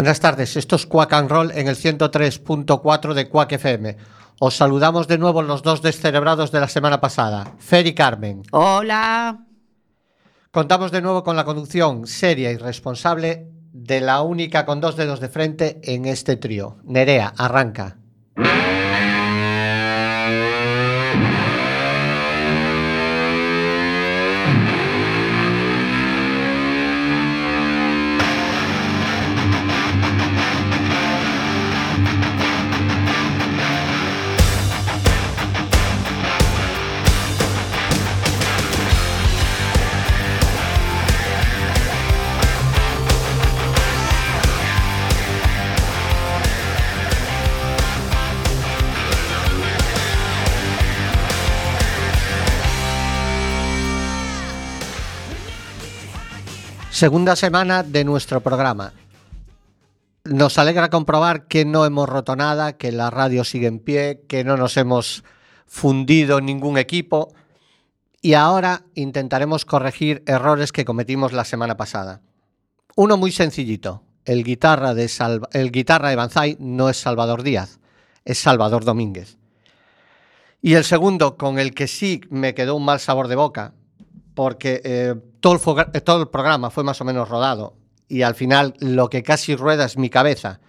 Buenas tardes, esto es Quack and Roll en el 103.4 de Quack FM. Os saludamos de nuevo los dos descerebrados de la semana pasada, Fer y Carmen. Hola. Contamos de nuevo con la conducción seria y responsable de la única con dos dedos de frente en este trío. Nerea, arranca. Segunda semana de nuestro programa. Nos alegra comprobar que no hemos roto nada, que la radio sigue en pie, que no nos hemos fundido ningún equipo y ahora intentaremos corregir errores que cometimos la semana pasada. Uno muy sencillito. El guitarra de, el Banzai no es Salvador Díaz, es Salvador Domínguez. Y el segundo, con el que sí me quedó un mal sabor de boca, porque eh, todo, el programa fue más o menos rodado y al final lo que casi rueda es mi cabeza.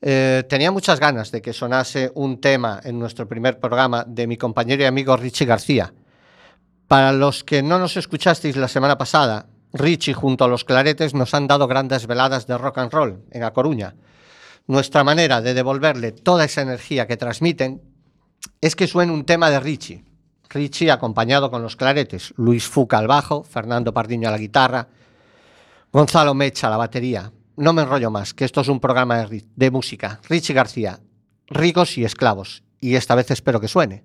Eh, tenía muchas ganas de que sonase un tema en nuestro primer programa de mi compañero y amigo Richie García. Para los que no nos escuchasteis la semana pasada, Richie junto a los claretes nos han dado grandes veladas de rock and roll en A Coruña. Nuestra manera de devolverle toda esa energía que transmiten es que suene un tema de Richie, Richie acompañado con los claretes, Luis Fuca al bajo, Fernando Pardiño a la guitarra, Gonzalo Mecha a la batería. No me enrollo más, que esto es un programa de, de música. Richie García, ricos y esclavos. Y esta vez espero que suene.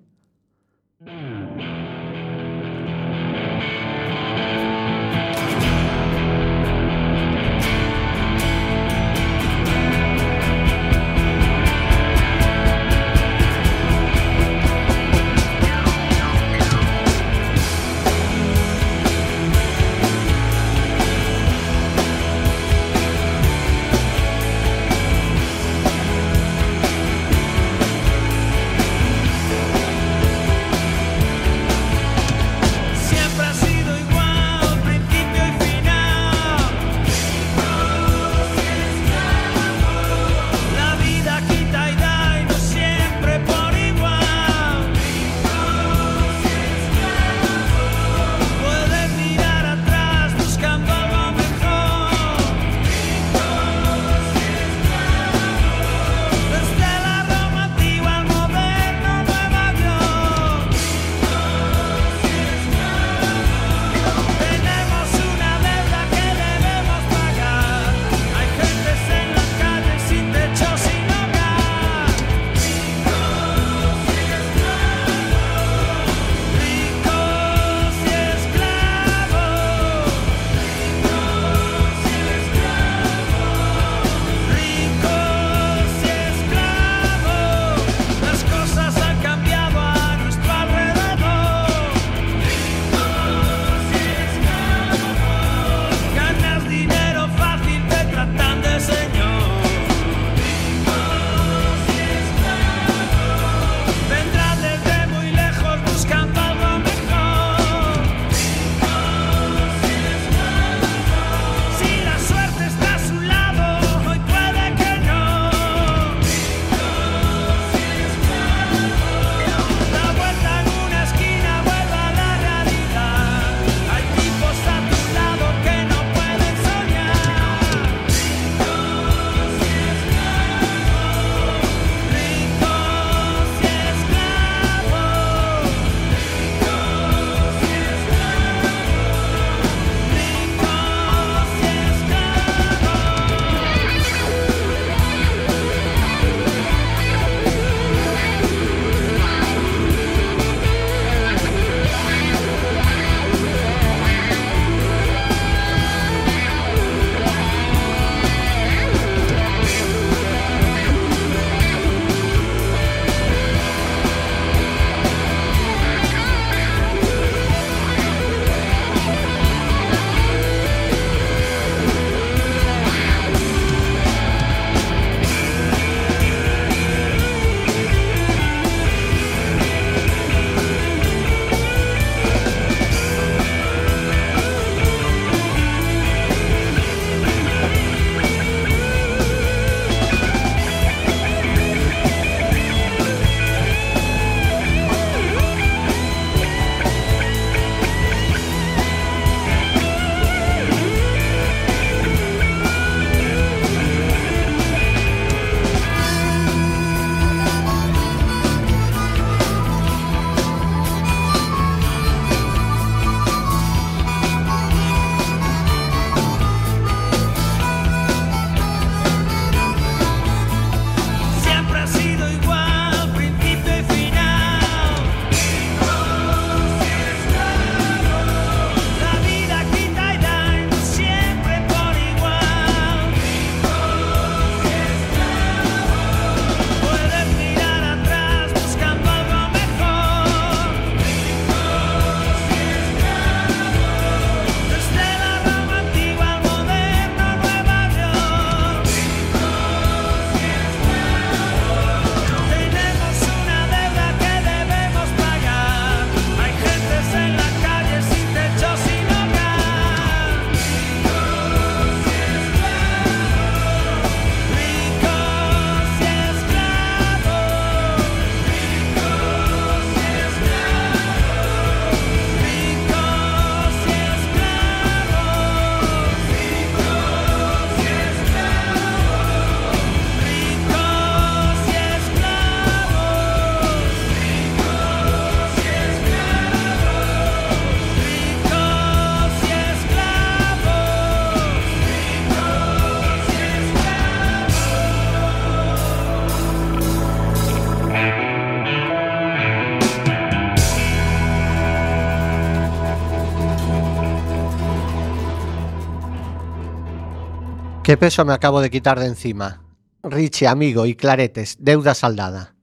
¿Qué peso me acabo de quitar de encima? Richie, amigo y claretes, deuda saldada.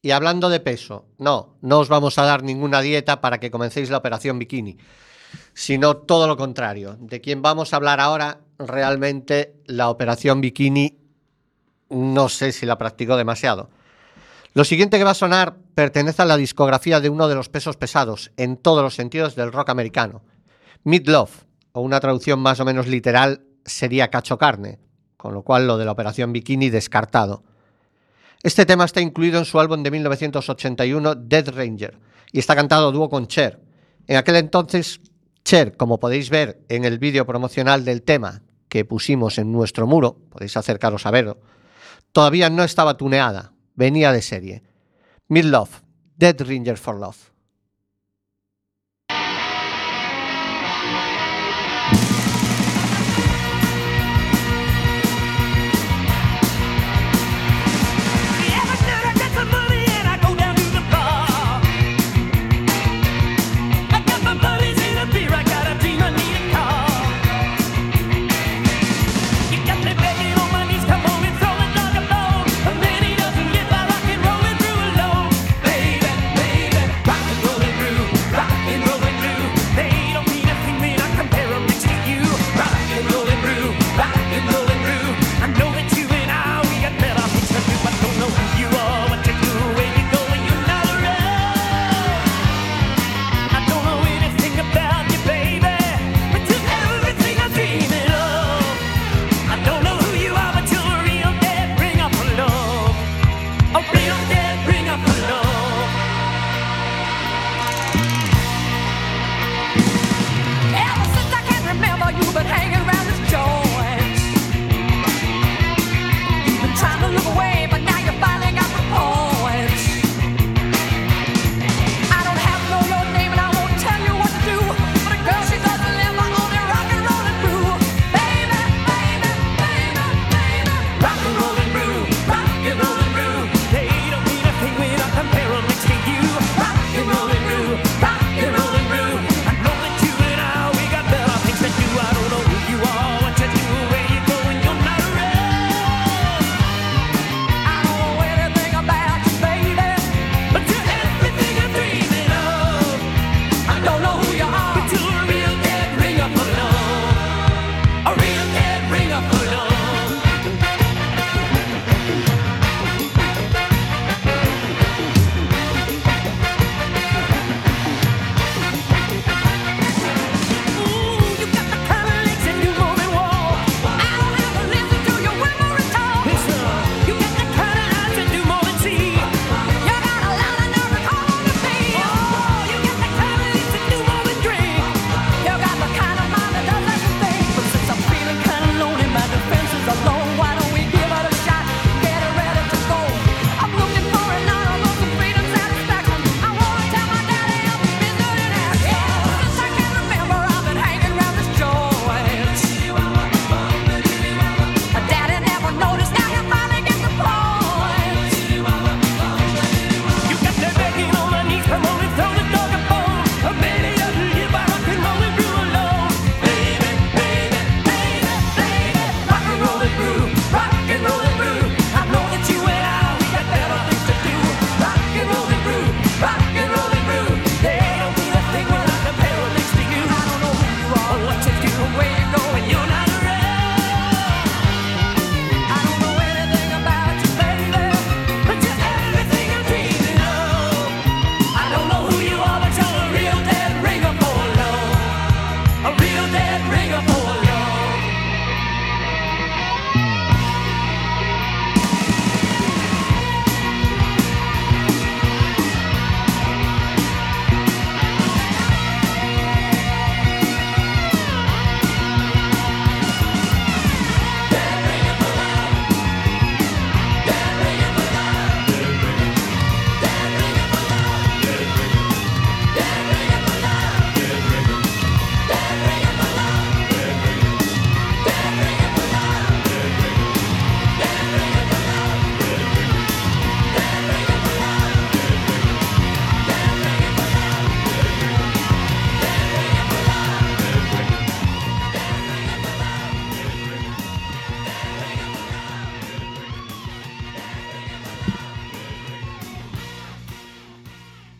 Y hablando de peso, no, no os vamos a dar ninguna dieta para que comencéis la operación bikini, sino todo lo contrario. De quien vamos a hablar ahora, realmente la operación bikini no sé si la practicó demasiado. Lo siguiente que va a sonar pertenece a la discografía de uno de los pesos pesados en todos los sentidos del rock americano, Meat Love, o una traducción más o menos literal sería cacho carne, con lo cual lo de la operación bikini descartado. Este tema está incluido en su álbum de 1981 Dead Ranger y está cantado dúo con Cher. En aquel entonces, Cher, como podéis ver en el vídeo promocional del tema que pusimos en nuestro muro, podéis acercaros a verlo, todavía no estaba tuneada, venía de serie. Mid Love, Dead Ranger for Love.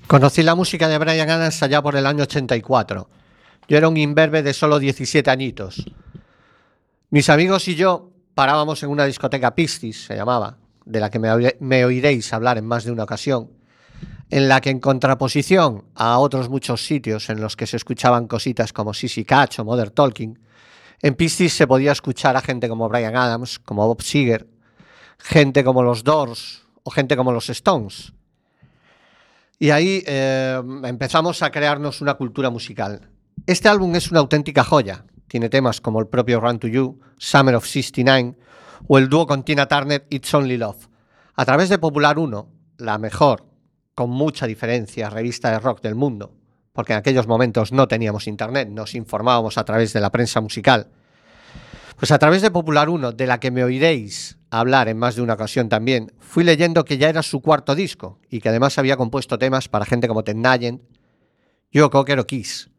Conocí la música de Brian Adams allá por el año 84. Yo era un imberbe de solo 17 añitos. Mis amigos y yo parábamos en una discoteca Pistis, se llamaba, de la que me, oiréis hablar en más de una ocasión, en la que en contraposición a otros muchos sitios en los que se escuchaban cositas como Sissy Catch o Mother Talking, en Pistis se podía escuchar a gente como Brian Adams, como Bob Seger, gente como los Doors o gente como los Stones. Y ahí eh, empezamos a crearnos una cultura musical. Este álbum es una auténtica joya. Tiene temas como el propio Run to You, Summer of 69 o el dúo con Tina Turner It's Only Love. A través de Popular 1, la mejor, con mucha diferencia, revista de rock del mundo, porque en aquellos momentos no teníamos internet, nos informábamos a través de la prensa musical. Pues a través de Popular 1, de la que me oiréis hablar en más de una ocasión también, fui leyendo que ya era su cuarto disco y que además había compuesto temas para gente como Ted Nugent, Joe Cocker o Kiss.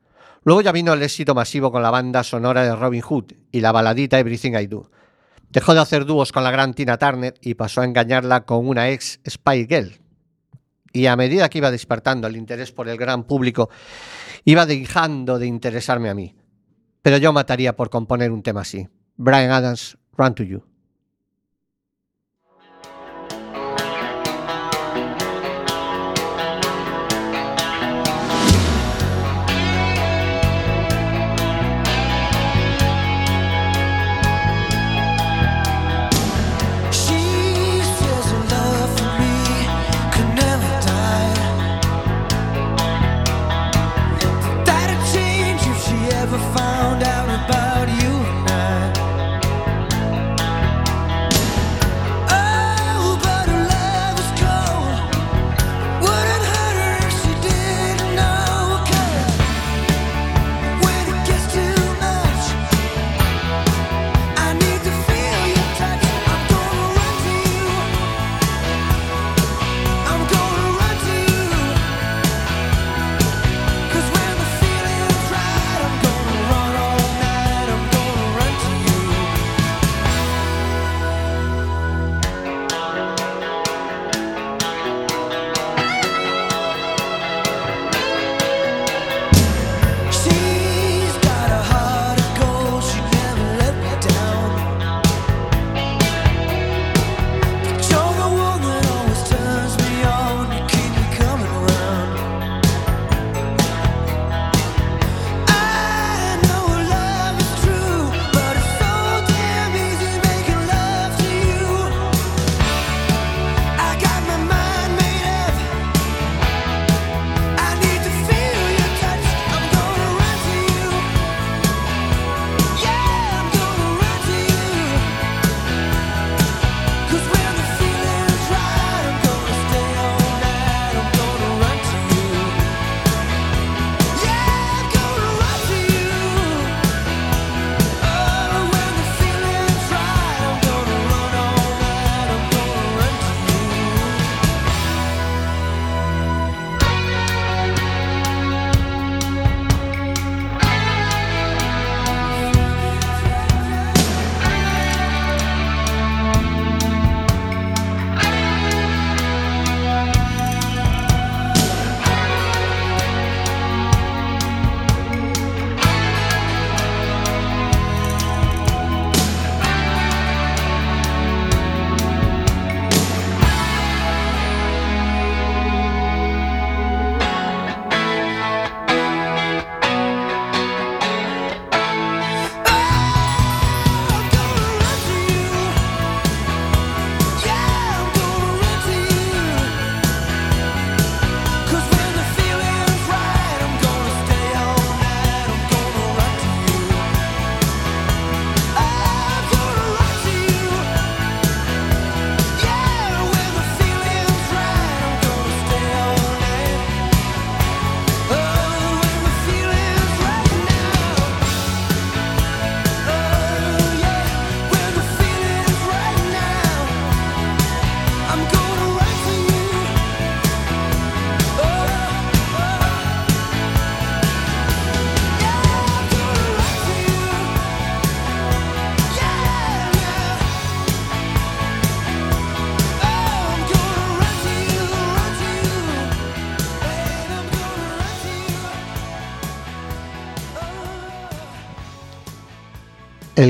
Luego ya vino el éxito masivo con la banda sonora de Robin Hood y la baladita Everything I Do. Dejó de hacer dúos con la gran Tina Turner y pasó a engañarla con una ex Spy Girl. Y a medida que iba despertando el interés por el gran público, iba dejando de interesarme a mí. Pero yo mataría por componer un tema así. Brian Adams, Run to You.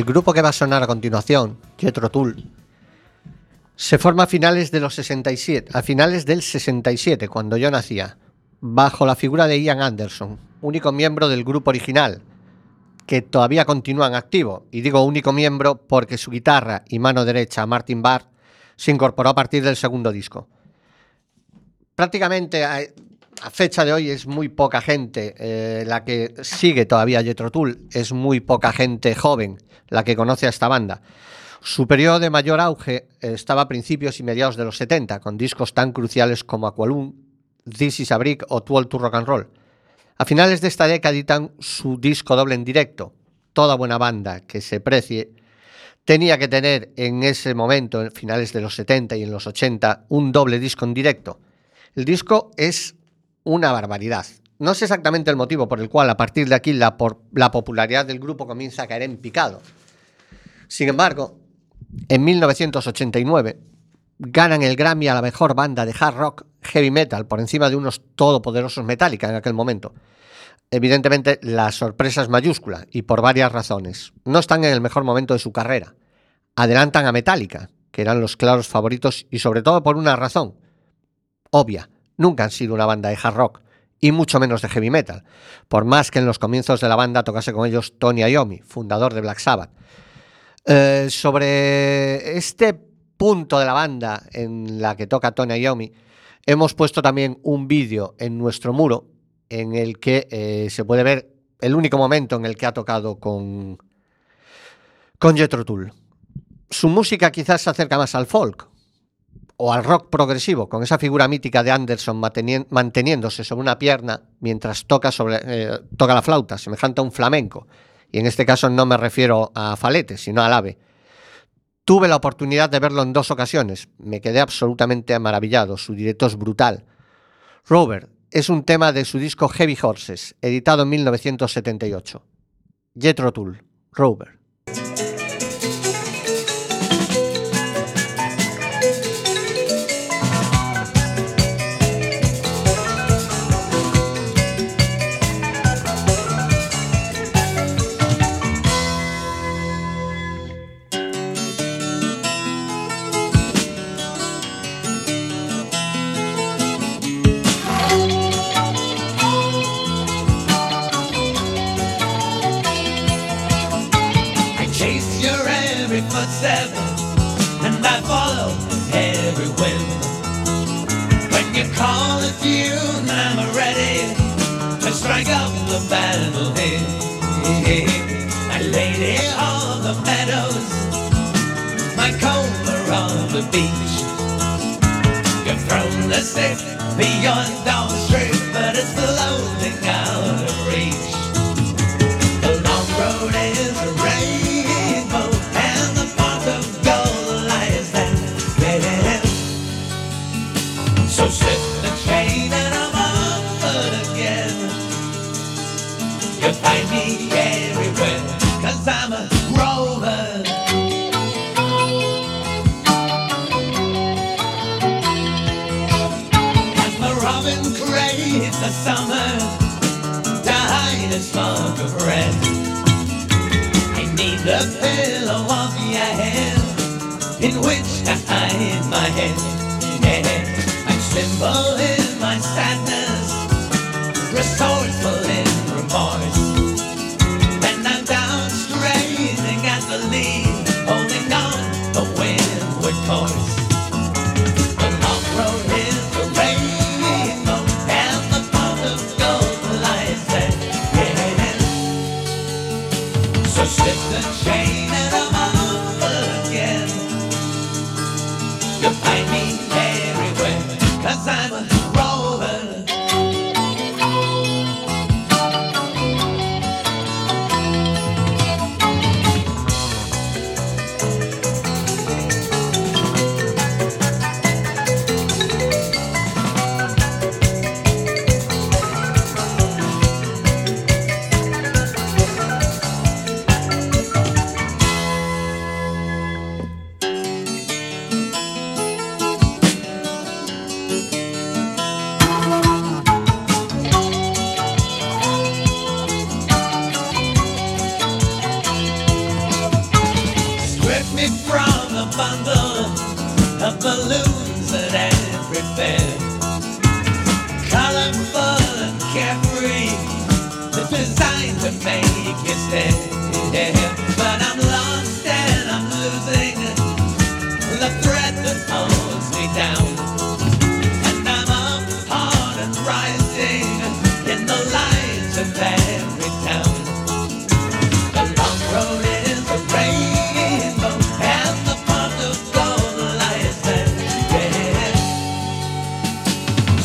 Grupo que va a sonar a continuación, Jethro Tull, se forma a finales de los 67, a finales del 67, cuando yo nacía, bajo la figura de Ian Anderson, único miembro del grupo original, que todavía continúa en activo, y digo único miembro porque su guitarra y mano derecha, Martin Barr, se incorporó a partir del segundo disco. Prácticamente a, fecha de hoy es muy poca gente eh, la que sigue todavía Jethro Tull, es muy poca gente joven la que conoce a esta banda. Su periodo de mayor auge estaba a principios y mediados de los 70, con discos tan cruciales como Aqualung, This is a Brick o Twelve to Rock and Roll. A finales de esta década editan su disco doble en directo. Toda buena banda que se precie tenía que tener en ese momento, en finales de los 70 y en los 80, un doble disco en directo. El disco es una barbaridad. No sé exactamente el motivo por el cual a partir de aquí la, popularidad del grupo comienza a caer en picado. Sin embargo, en 1989 ganan el Grammy a la mejor banda de hard rock heavy metal por encima de unos todopoderosos Metallica en aquel momento. Evidentemente la sorpresa es mayúscula y por varias razones. No están en el mejor momento de su carrera. Adelantan a Metallica, que eran los claros favoritos y sobre todo por una razón obvia nunca han sido una banda de hard rock y mucho menos de heavy metal, por más que en los comienzos de la banda tocase con ellos Tony Iommi, fundador de Black Sabbath. Eh, sobre este punto de la banda en la que toca Tony Iommi, hemos puesto también un vídeo en nuestro muro en el que eh, se puede ver el único momento en el que ha tocado con, con Jethro Tull. Su música quizás se acerca más al folk, o al rock progresivo, con esa figura mítica de Anderson manteniéndose sobre una pierna mientras toca, sobre, eh, toca la flauta, semejante a un flamenco. Y en este caso no me refiero a Falete, sino al ave. Tuve la oportunidad de verlo en dos ocasiones. Me quedé absolutamente maravillado. Su directo es brutal. Robert es un tema de su disco Heavy Horses, editado en 1978. Jethro Tull, Robert. strike out the battle hymn. hey, hey. A lady on the meadows My comber on the beach You've thrown the stick beyond all strength But it's floating out In my head. Yeah. And simple in my sadness. Resourceful in remorse.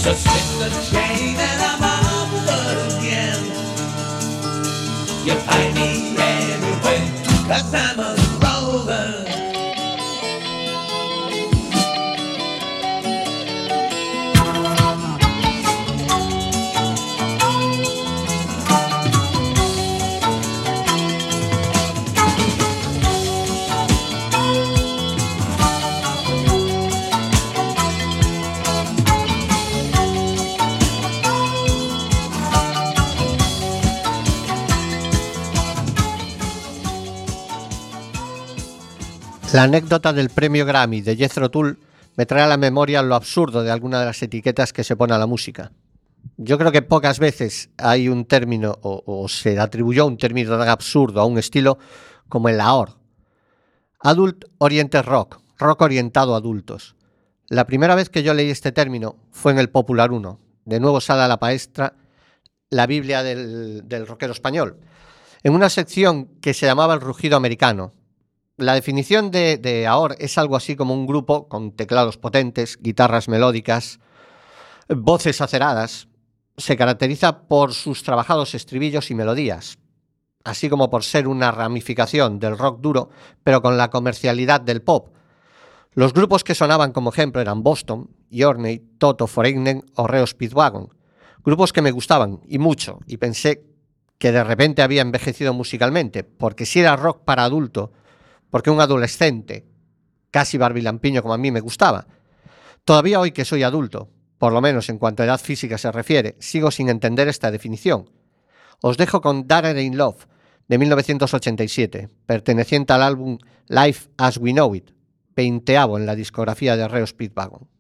So slip the chain and I'm off again. You find me anywhere, cause I'm a La anécdota del premio Grammy de Jethro Tull me trae a la memoria lo absurdo de alguna de las etiquetas que se pone a la música. Yo creo que pocas veces hay un término o, se atribuyó un término tan absurdo a un estilo como el AOR. Adult Oriented Rock, rock orientado a adultos. La primera vez que yo leí este término fue en el Popular 1. De nuevo sale a la palestra la Biblia del, del rockero español, en una sección que se llamaba El Rugido Americano, la definición de, de AOR es algo así como un grupo con teclados potentes, guitarras melódicas, voces aceradas. Se caracteriza por sus trabajados estribillos y melodías, así como por ser una ramificación del rock duro, pero con la comercialidad del pop. Los grupos que sonaban como ejemplo eran Boston, Yorney, Toto Foreignen o Reo Speedwagon. Grupos que me gustaban y mucho, y pensé que de repente había envejecido musicalmente, porque si era rock para adulto, porque un adolescente, casi barbilampiño como a mí me gustaba. Todavía hoy que soy adulto, por lo menos en cuanto a edad física se refiere, sigo sin entender esta definición. Os dejo con Darren in Love, de 1987, perteneciente al álbum Life as We Know It, veinteavo en la discografía de Reo Speedwagon.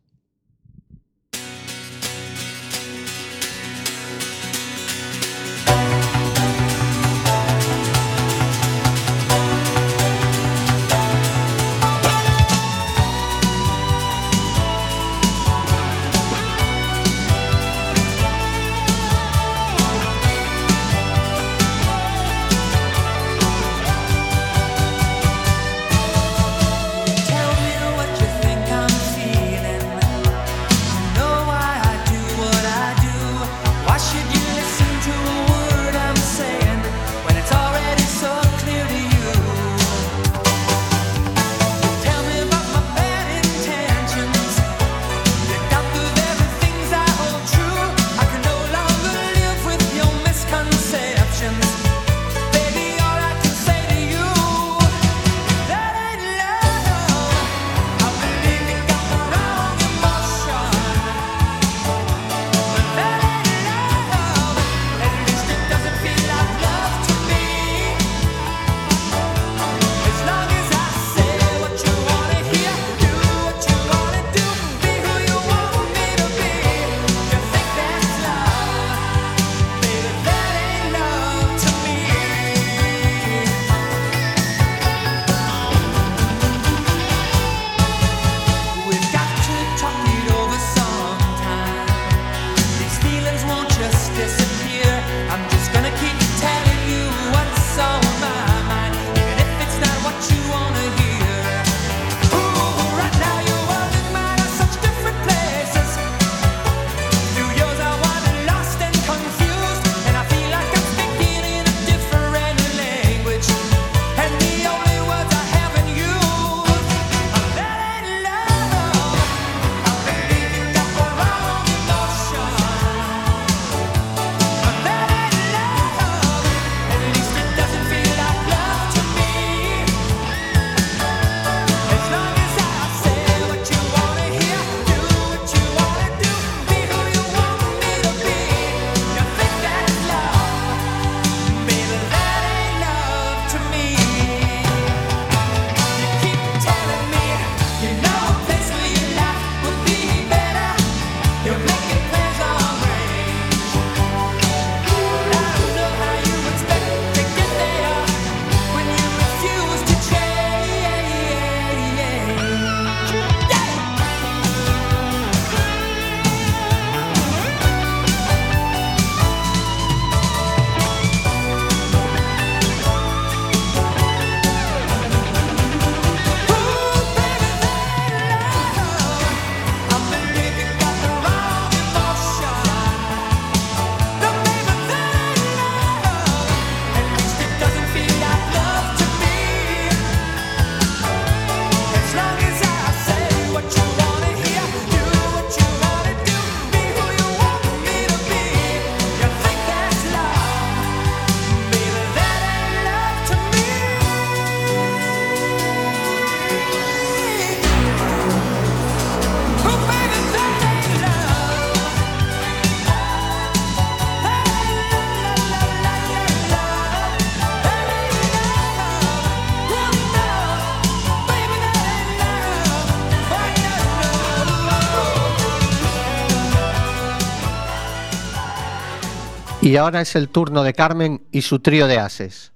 Y ahora es el turno de Carmen y su trío de ases.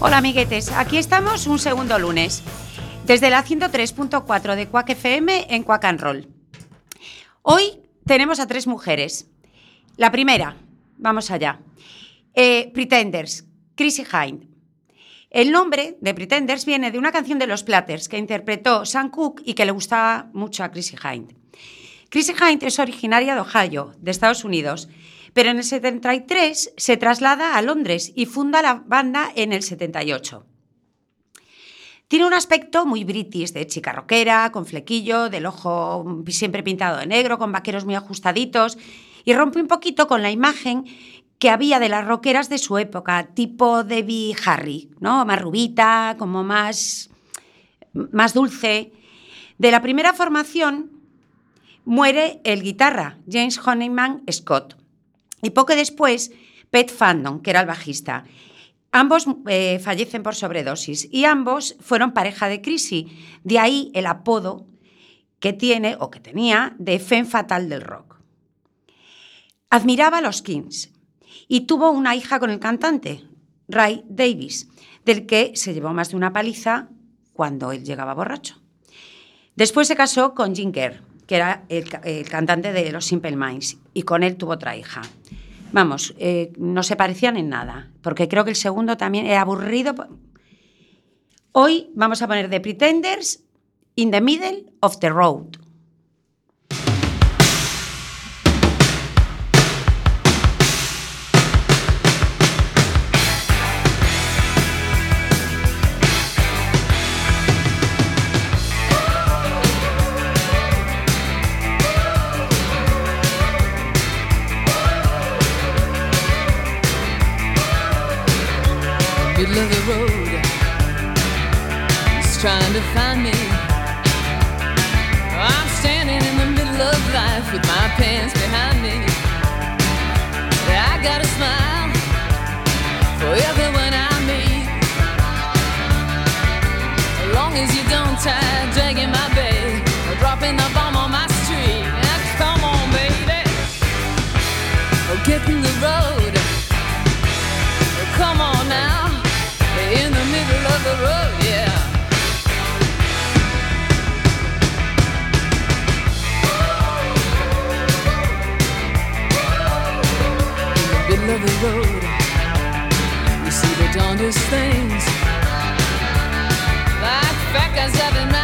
Hola amiguetes, aquí estamos un segundo lunes, desde la 103.4 de Quack FM en Quack and Roll. Hoy tenemos a tres mujeres. La primera, vamos allá, eh, Pretenders, Chrissy Hind. El nombre de Pretenders viene de una canción de los Platters que interpretó Sam Cooke y que le gustaba mucho a Chrissy Hind. Chrissy Hind es originaria de Ohio, de Estados Unidos, pero en el 73 se traslada a Londres y funda la banda en el 78. Tiene un aspecto muy british, de chica rockera, con flequillo, del ojo siempre pintado de negro, con vaqueros muy ajustaditos, y rompe un poquito con la imagen que había de las rockeras de su época, tipo Debbie Harry, ¿no? Más rubita, como más, más dulce. De la primera formación muere el guitarra, James Honeyman Scott. Y poco después, Pete Fandon, que era el bajista. Ambos eh, fallecen por sobredosis y ambos fueron pareja de Chrissy. De ahí el apodo que tiene o que tenía de Femme Fatal del rock. Admiraba a los Kings y tuvo una hija con el cantante, Ray Davis, del que se llevó más de una paliza cuando él llegaba borracho. Después se casó con Jim Kerr, que era el, ca- el cantante de los Simple Minds, y con él tuvo otra hija. Vamos, eh, no se parecían en nada, porque creo que el segundo también era aburrido. Hoy vamos a poner The Pretenders in the Middle of the Road. Of the road. He's trying to find me. I'm standing in the middle of life with my pants behind me. I got a smile for everyone I meet. As long as you don't tie dragging my bag or dropping the bomb on my street. Now, come on, baby. Oh, get in the middle of the road, yeah. In the middle of the road, you see the things. Like fat driving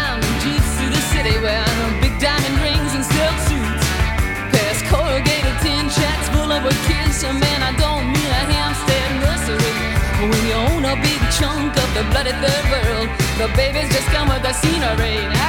the bloody third world, the babies just come with the scenery.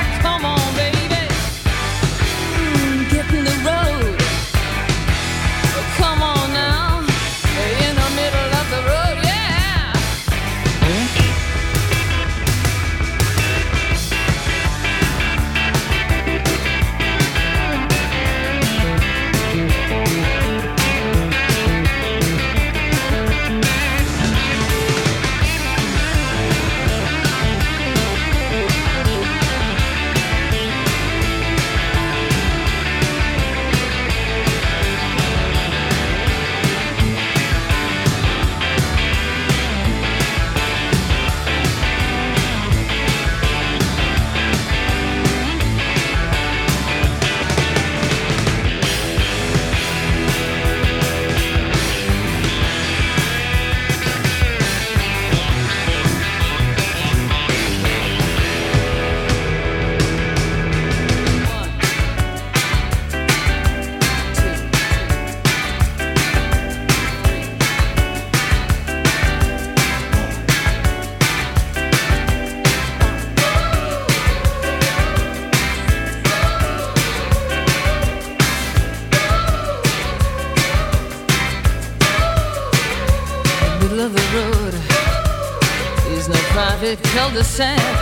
sand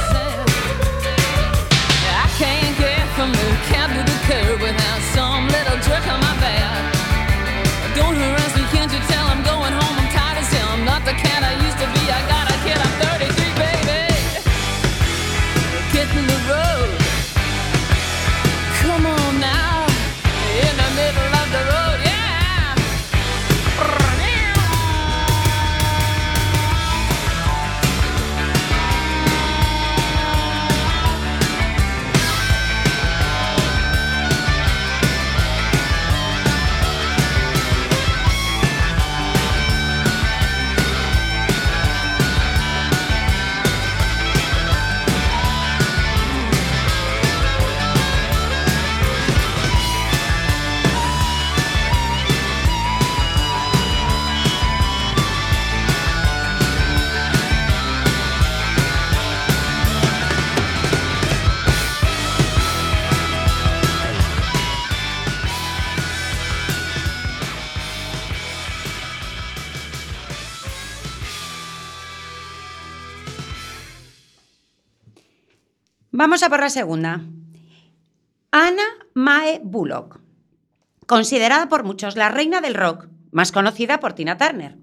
Por la segunda. Anna Mae Bullock, considerada por muchos la reina del rock, más conocida por Tina Turner.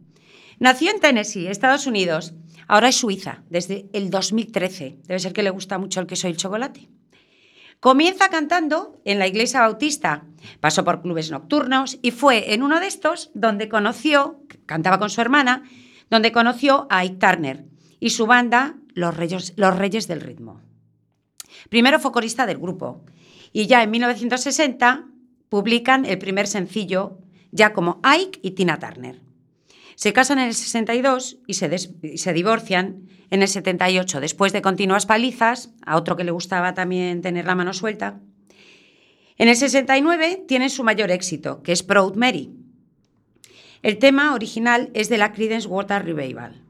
Nació en Tennessee, Estados Unidos. Ahora es suiza, desde el 2013. Debe ser que le gusta mucho el queso y el chocolate. Comienza cantando en la iglesia bautista, pasó por clubes nocturnos y fue en uno de estos donde conoció, cantaba con su hermana, donde conoció a Ike Turner y su banda Los Reyes del Ritmo. Primero fue del grupo y ya en 1960 publican el primer sencillo ya como Ike y Tina Turner. Se casan en el 62 y se, y se divorcian en el 78, después de continuas palizas, a otro que le gustaba también tener la mano suelta. En el 69 tienen su mayor éxito, que es Proud Mary. El tema original es de la Creedence Water Revival.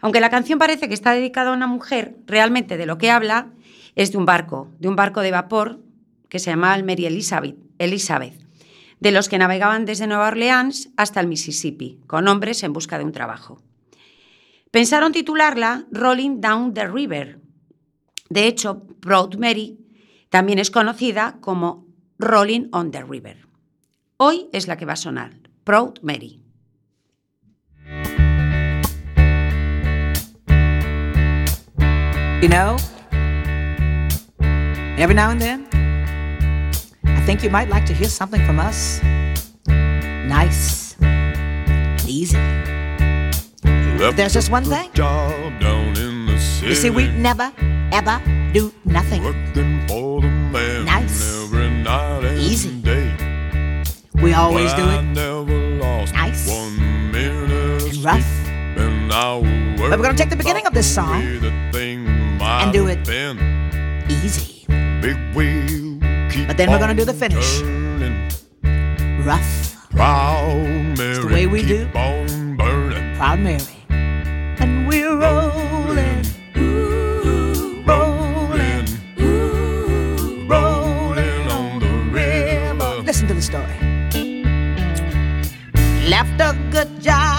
Aunque la canción parece que está dedicada a una mujer, realmente de lo que habla es de un barco, de un barco de vapor que se llama el Mary Elizabeth, Elizabeth, de los que navegaban desde Nueva Orleans hasta el Mississippi, con hombres en busca de un trabajo. Pensaron titularla Rolling Down the River. De hecho, Proud Mary también es conocida como Rolling on the River. Hoy es la que va a sonar, Proud Mary. You know, every now and then, I think you might like to hear something from us. Nice, easy. There's just one thing. Job down in the city. You see, we never, ever do nothing. working for the man Nice. every night and Easy. day. We always do it never lost Nice. one minute and rough. sleep, and I was But we're gonna take the beginning of this song and do it. Easy, Big wheel, keep But then we're gonna do the finish. turning. rough, Proud Mary, the way we do. proud Mary. And we're rolling, ooh, rolling, ooh, rolling on the river. Listen to the story. Left a good job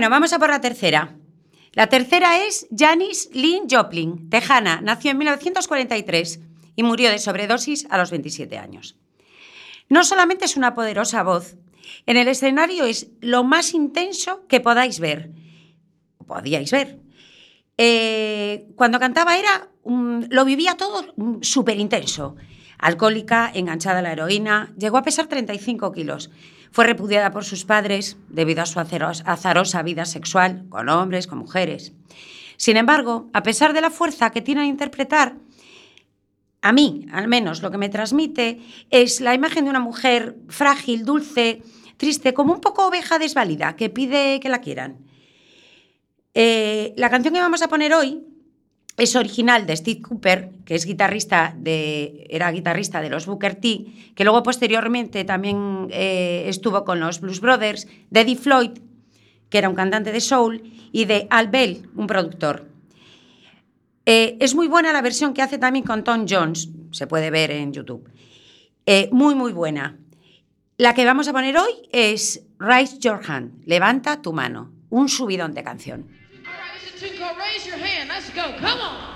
Bueno, vamos a por la tercera. La tercera es Janis Lynn Joplin, tejana, nació en 1943 y murió de sobredosis a los 27 años. No solamente es una poderosa voz, en el escenario es lo más intenso que podáis ver, podíais ver. Eh, cuando cantaba era, lo vivía todo súper intenso. Alcohólica, enganchada a la heroína, llegó a pesar 35 kilos. Fue repudiada por sus padres debido a su azaros- azarosa vida sexual, con hombres, con mujeres. Sin embargo, a pesar de la fuerza que tiene a interpretar, a mí, al menos, lo que me transmite es la imagen de una mujer frágil, dulce, triste, como un poco oveja desvalida, que pide que la quieran. Eh, la canción que vamos a poner hoy es original de Steve Cooper, que es guitarrista de, era guitarrista de los Booker T, que luego posteriormente también eh, estuvo con los Blues Brothers, de Eddie Floyd, que era un cantante de soul, y de Al Bell, un productor. Eh, es muy buena la versión que hace también con Tom Jones, se puede ver en YouTube. Eh, muy, muy buena. La que vamos a poner hoy es Raise Your Hand, levanta tu mano, un subidón de canción. Raise your hand. Let's go. Come on.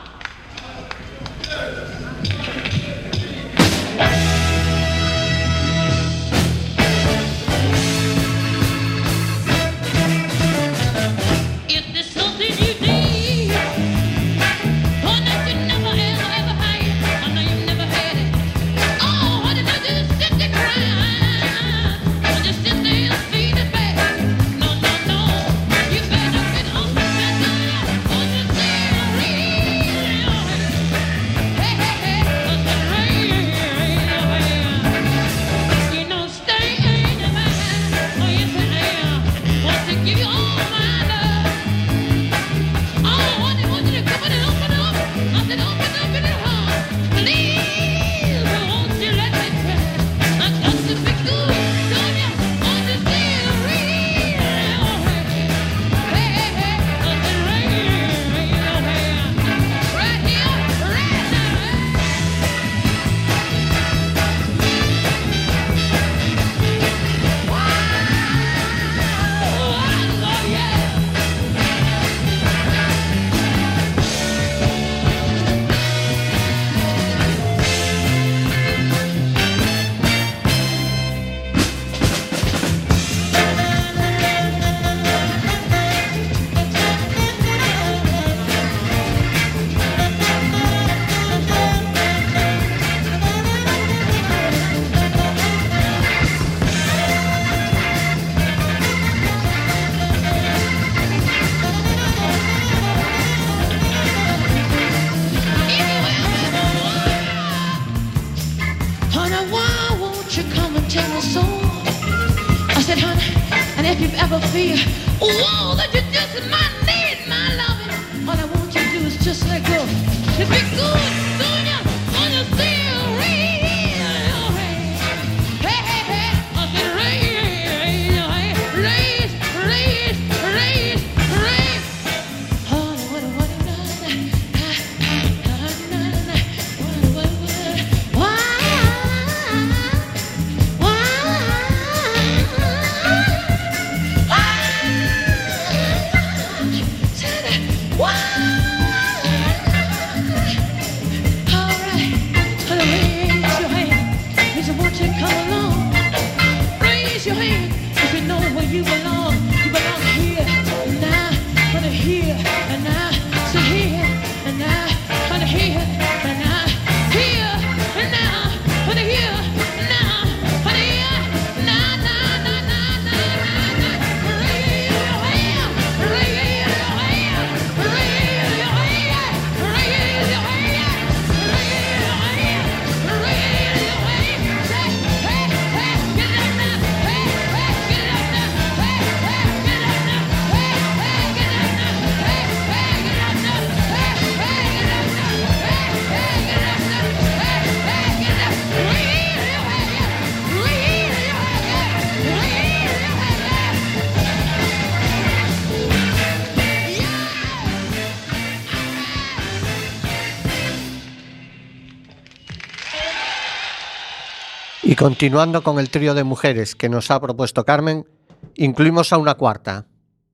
Y continuando con el trío de mujeres que nos ha propuesto Carmen, incluimos a una cuarta,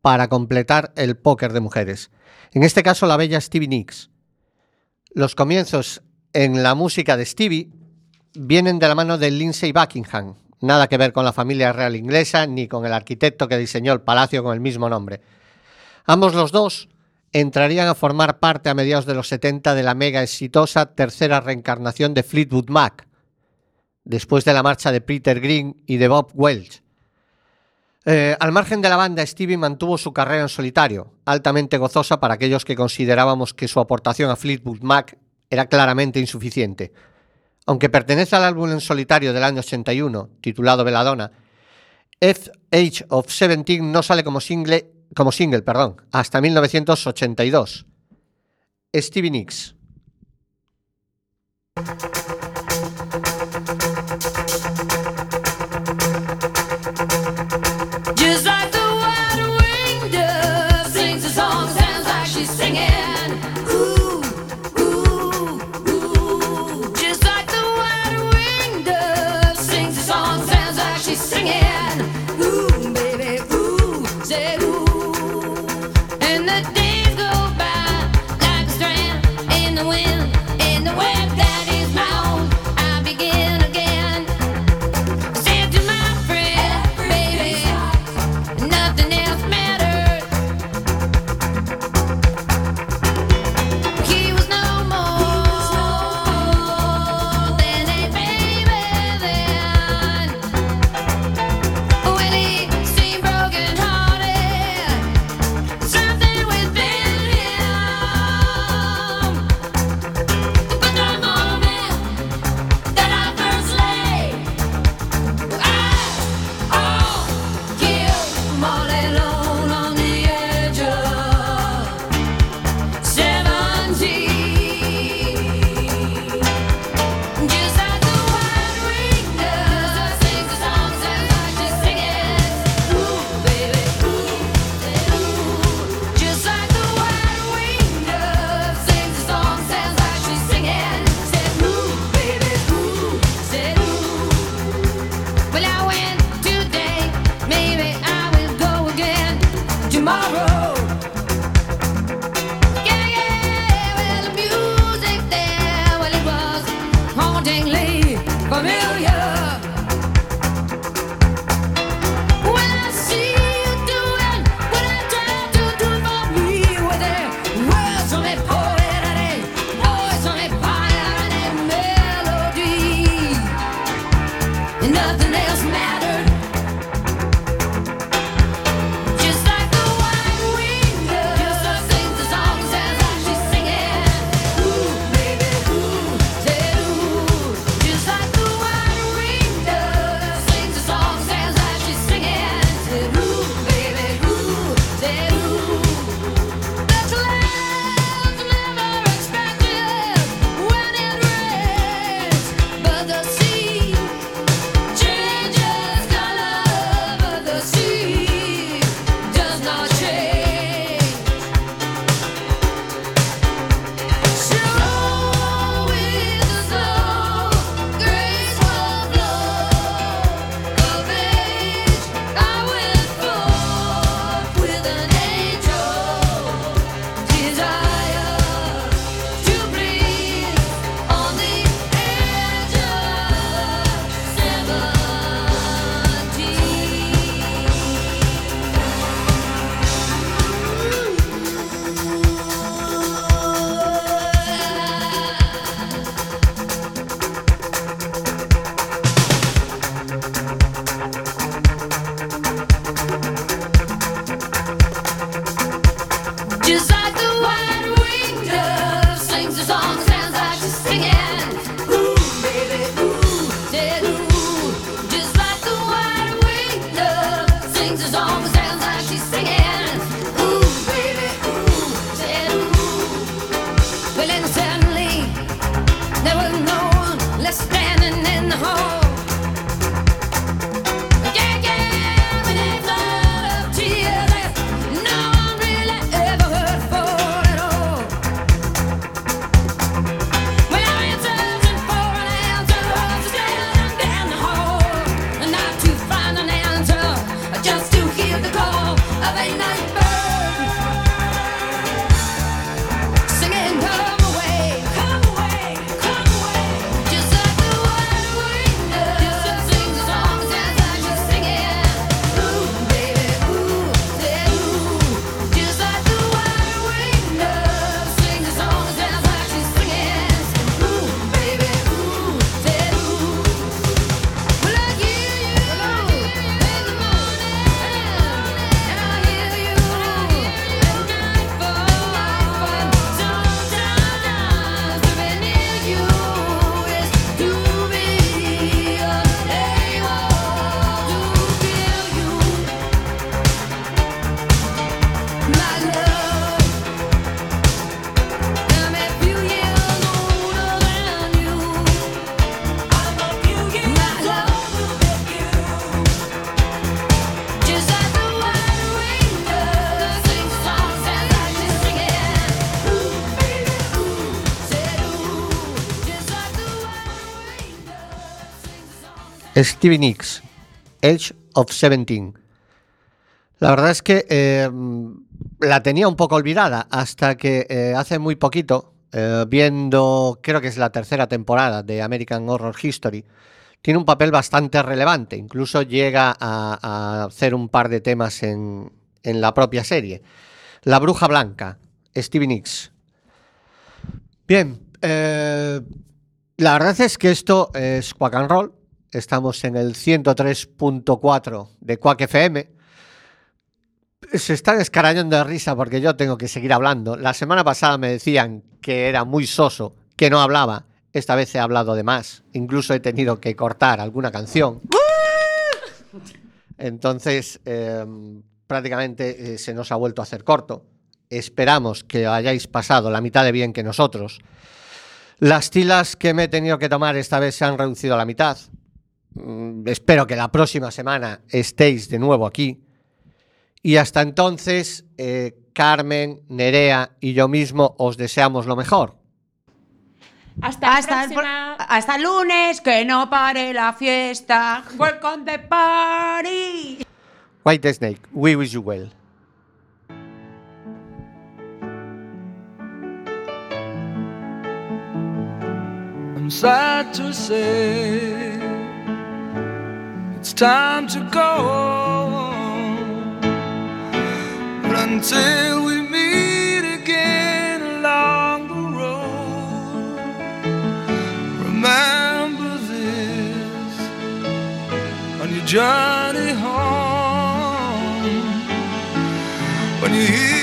para completar el póker de mujeres. En este caso, la bella Stevie Nicks. Los comienzos en la música de Stevie vienen de la mano de Lindsay Buckingham, nada que ver con la familia real inglesa ni con el arquitecto que diseñó el palacio con el mismo nombre. Ambos los dos entrarían a formar parte a mediados de los 70 de la mega exitosa tercera reencarnación de Fleetwood Mac, después de la marcha de Peter Green y de Bob Welch. Eh, al margen de la banda, Stevie mantuvo su carrera en solitario, altamente gozosa para aquellos que considerábamos que su aportación a Fleetwood Mac era claramente insuficiente. Aunque pertenece al álbum en solitario del año 81, titulado Belladonna, F Age of Seventeen no sale como single, como single perdón, hasta 1982. Stevie Nicks. Stevie Nicks, Age of 17. La verdad es que eh, la tenía un poco olvidada hasta que eh, hace muy poquito, eh, viendo, creo que es la tercera temporada de American Horror History, tiene un papel bastante relevante. Incluso llega a, hacer un par de temas en, en la propia serie. La Bruja Blanca, Stevie Nicks. Bien, la verdad es que esto es Quack and Roll. Estamos en el 103.4 de Quack FM. Se están escarañando de risa porque yo tengo que seguir hablando. La semana pasada me decían que era muy soso, que no hablaba. Esta vez he hablado de más. Incluso he tenido que cortar alguna canción. Entonces, eh, prácticamente eh, se nos ha vuelto a hacer corto. Esperamos que hayáis pasado la mitad de bien que nosotros. Las tilas que me he tenido que tomar esta vez se han reducido a la mitad. Mm, espero que la próxima semana estéis de nuevo aquí. Y hasta entonces, eh, Carmen, Nerea y yo mismo os deseamos lo mejor. Hasta, el lunes, que no pare la fiesta. Welcome the party. White Snake, we wish you well. I'm sad to say it's time to go. But until we meet again along the road, remember this on your journey home. When you hear